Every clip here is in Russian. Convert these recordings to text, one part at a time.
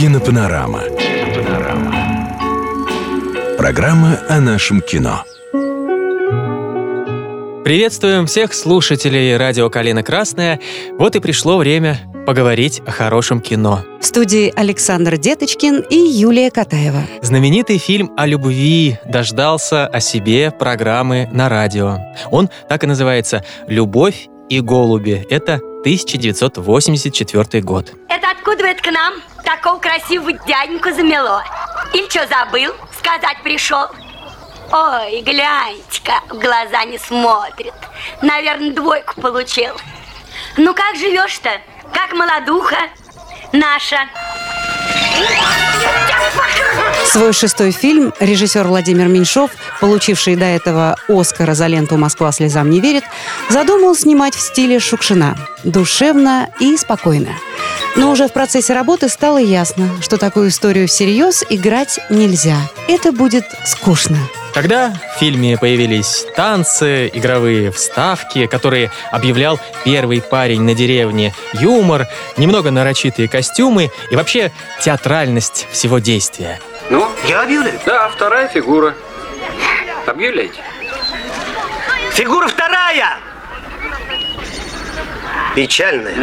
Кинопанорама. Кинопанорама. Программа о нашем кино. Приветствуем всех слушателей радио «Калина Красная». Вот и пришло время поговорить о хорошем кино. В студии Александр Деточкин и Юлия Катаева. Знаменитый фильм о любви дождался о себе программы на радио. Он так и называется «Любовь и голуби». Это 1984 год. Это откуда это к нам такого красивого дяденьку замело? Или что, забыл? Сказать пришел? Ой, гляньте-ка, в глаза не смотрит. Наверное, двойку получил. Ну, как живешь-то? Как молодуха наша? Свой шестой фильм режиссер Владимир Меньшов, получивший до этого Оскара за ленту «Москва слезам не верит», задумал снимать в стиле Шукшина. Душевно и спокойно. Но уже в процессе работы стало ясно, что такую историю всерьез играть нельзя. Это будет скучно. Тогда в фильме появились танцы, игровые вставки, которые объявлял первый парень на деревне, юмор, немного нарочитые костюмы и вообще театральность всего действия. Ну, я объявляю. Да, вторая фигура. Объявляйте. Фигура вторая! Печальная.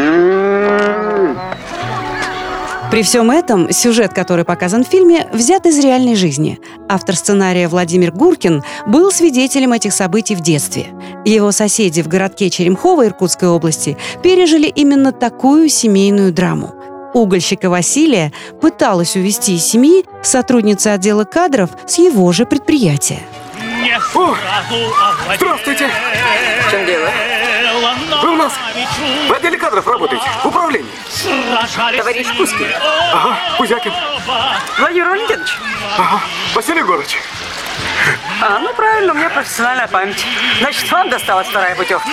При всем этом сюжет, который показан в фильме, взят из реальной жизни. Автор сценария Владимир Гуркин был свидетелем этих событий в детстве. Его соседи в городке Черемхово Иркутской области пережили именно такую семейную драму. Угольщика Василия пыталась увести из семьи сотрудница отдела кадров с его же предприятия. О, здравствуйте! В чем дело? Вы у нас в отделе кадров работаете, в управлении. Товарищ Кузькин. Ага, Кузякин. Владимир Валентинович. Ага, Василий Егорович. А, ну правильно, у меня профессиональная память. Значит, вам досталась вторая путевка.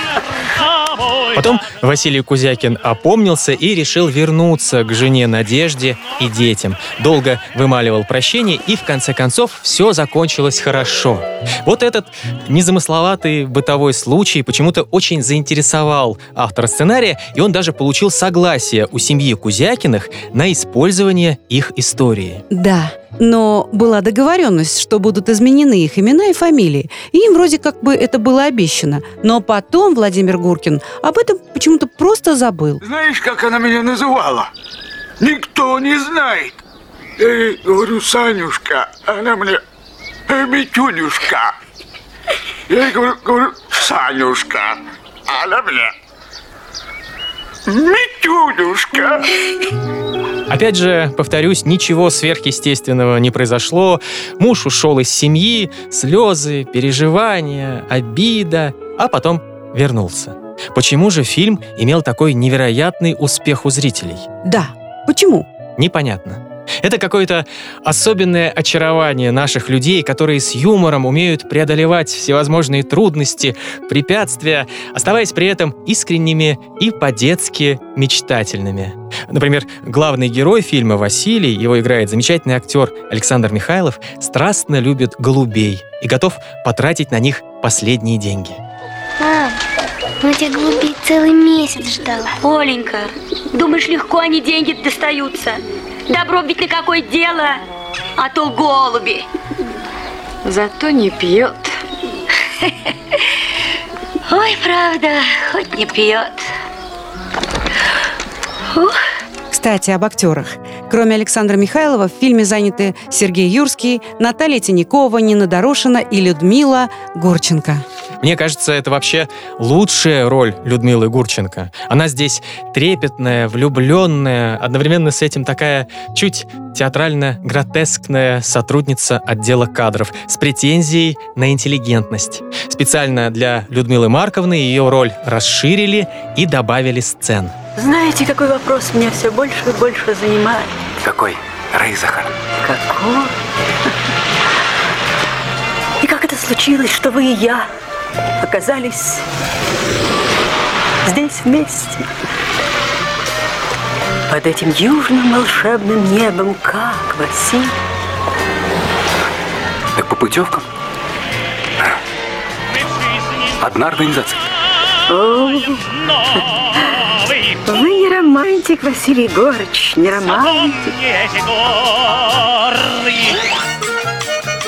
Потом Василий Кузякин опомнился и решил вернуться к жене Надежде и детям. Долго вымаливал прощение, и в конце концов все закончилось хорошо. Вот этот незамысловатый бытовой случай почему-то очень заинтересовал автора сценария, и он даже получил согласие у семьи Кузякиных на использование их истории. Да, но была договоренность, что будут изменены их имена и фамилии. И им вроде как бы это было обещано. Но потом Владимир Гуркин об этом почему-то просто забыл. Знаешь, как она меня называла? Никто не знает. Я ей говорю, Санюшка, она мне «Э, Митюнюшка. Я ей говорю, говорю, Санюшка, она мне Митюнюшка. Опять же, повторюсь, ничего сверхъестественного не произошло. Муж ушел из семьи, слезы, переживания, обида, а потом вернулся. Почему же фильм имел такой невероятный успех у зрителей? Да, почему? Непонятно. Это какое-то особенное очарование наших людей, которые с юмором умеют преодолевать всевозможные трудности, препятствия, оставаясь при этом искренними и по-детски мечтательными. Например, главный герой фильма Василий, его играет замечательный актер Александр Михайлов, страстно любит голубей и готов потратить на них последние деньги. Мам, ну я голубей целый месяц ждала. Оленька, думаешь, легко они деньги достаются? Добро ведь на какое дело? А то голуби. Зато не пьет. Ой, правда, хоть не пьет. Ух. Кстати, об актерах. Кроме Александра Михайлова, в фильме заняты Сергей Юрский, Наталья Тинякова, Нина Дорошина и Людмила Гурченко. Мне кажется, это вообще лучшая роль Людмилы Гурченко. Она здесь трепетная, влюбленная, одновременно с этим такая чуть театрально-гротескная сотрудница отдела кадров с претензией на интеллигентность. Специально для Людмилы Марковны ее роль расширили и добавили сцен. Знаете, какой вопрос меня все больше и больше занимает? Какой? Рэй Захар. Какой? И как это случилось, что вы и я оказались здесь вместе? Под этим южным волшебным небом, как, Василий? Так по путевкам? Одна организация. О, Вы не романтик, Василий Егорыч, не романтик.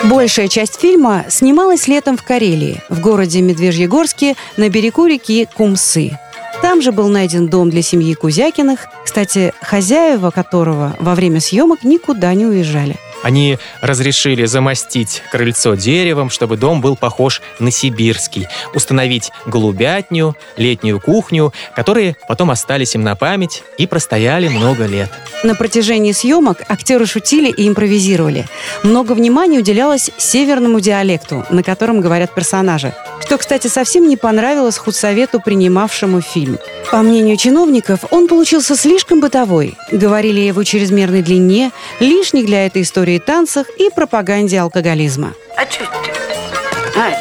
Большая часть фильма снималась летом в Карелии, в городе Медвежьегорске на берегу реки Кумсы. Там же был найден дом для семьи Кузякиных, кстати, хозяева которого во время съемок никуда не уезжали. Они разрешили замостить крыльцо деревом, чтобы дом был похож на сибирский, установить голубятню, летнюю кухню, которые потом остались им на память и простояли много лет. На протяжении съемок актеры шутили и импровизировали. Много внимания уделялось северному диалекту, на котором говорят персонажи, что, кстати, совсем не понравилось худсовету, принимавшему фильм. По мнению чиновников, он получился слишком бытовой. Говорили его чрезмерной длине, лишних для этой истории танцах и пропаганде алкоголизма. А что ты? Надь,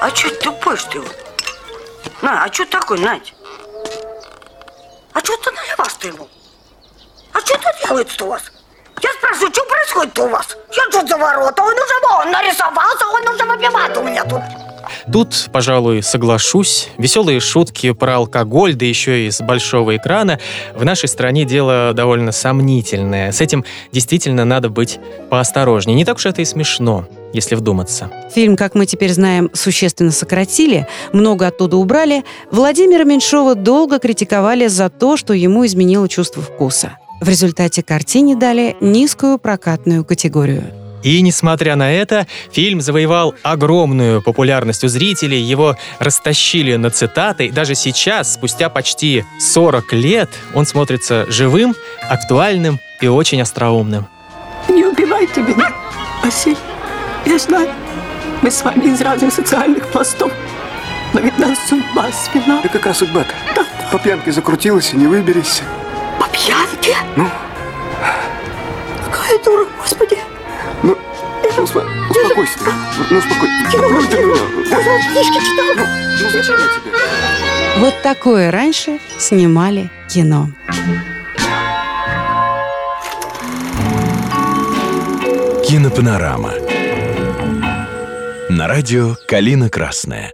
а что тупой что ли? На, а что такой, Надь? А что ты наливаешь-то ему? А что тут делается у вас? Я спрашиваю, что происходит у вас? Я тут за ворота, он уже вон нарисовался, он уже выпивает у меня тут. Тут, пожалуй, соглашусь. Веселые шутки про алкоголь, да еще и с большого экрана, в нашей стране дело довольно сомнительное. С этим действительно надо быть поосторожнее. Не так уж это и смешно, если вдуматься. Фильм, как мы теперь знаем, существенно сократили, много оттуда убрали. Владимира Меньшова долго критиковали за то, что ему изменило чувство вкуса. В результате картине дали низкую прокатную категорию. И, несмотря на это, фильм завоевал огромную популярность у зрителей, его растащили на цитаты, и даже сейчас, спустя почти 40 лет, он смотрится живым, актуальным и очень остроумным. Не убивайте меня, Василий. Я знаю, мы с вами из разных социальных пластов. Но ведь нас судьба свела. Да какая судьба-то? По пьянке закрутилась и не выберешься. По пьянке? Ну? Успо- успокойся ты. Ну, успокойся. Ну, ты меня. Книжки читала. Ну, ну, зачем я тебе? Вот такое раньше снимали кино. Кинопанорама. На радио «Калина Красная».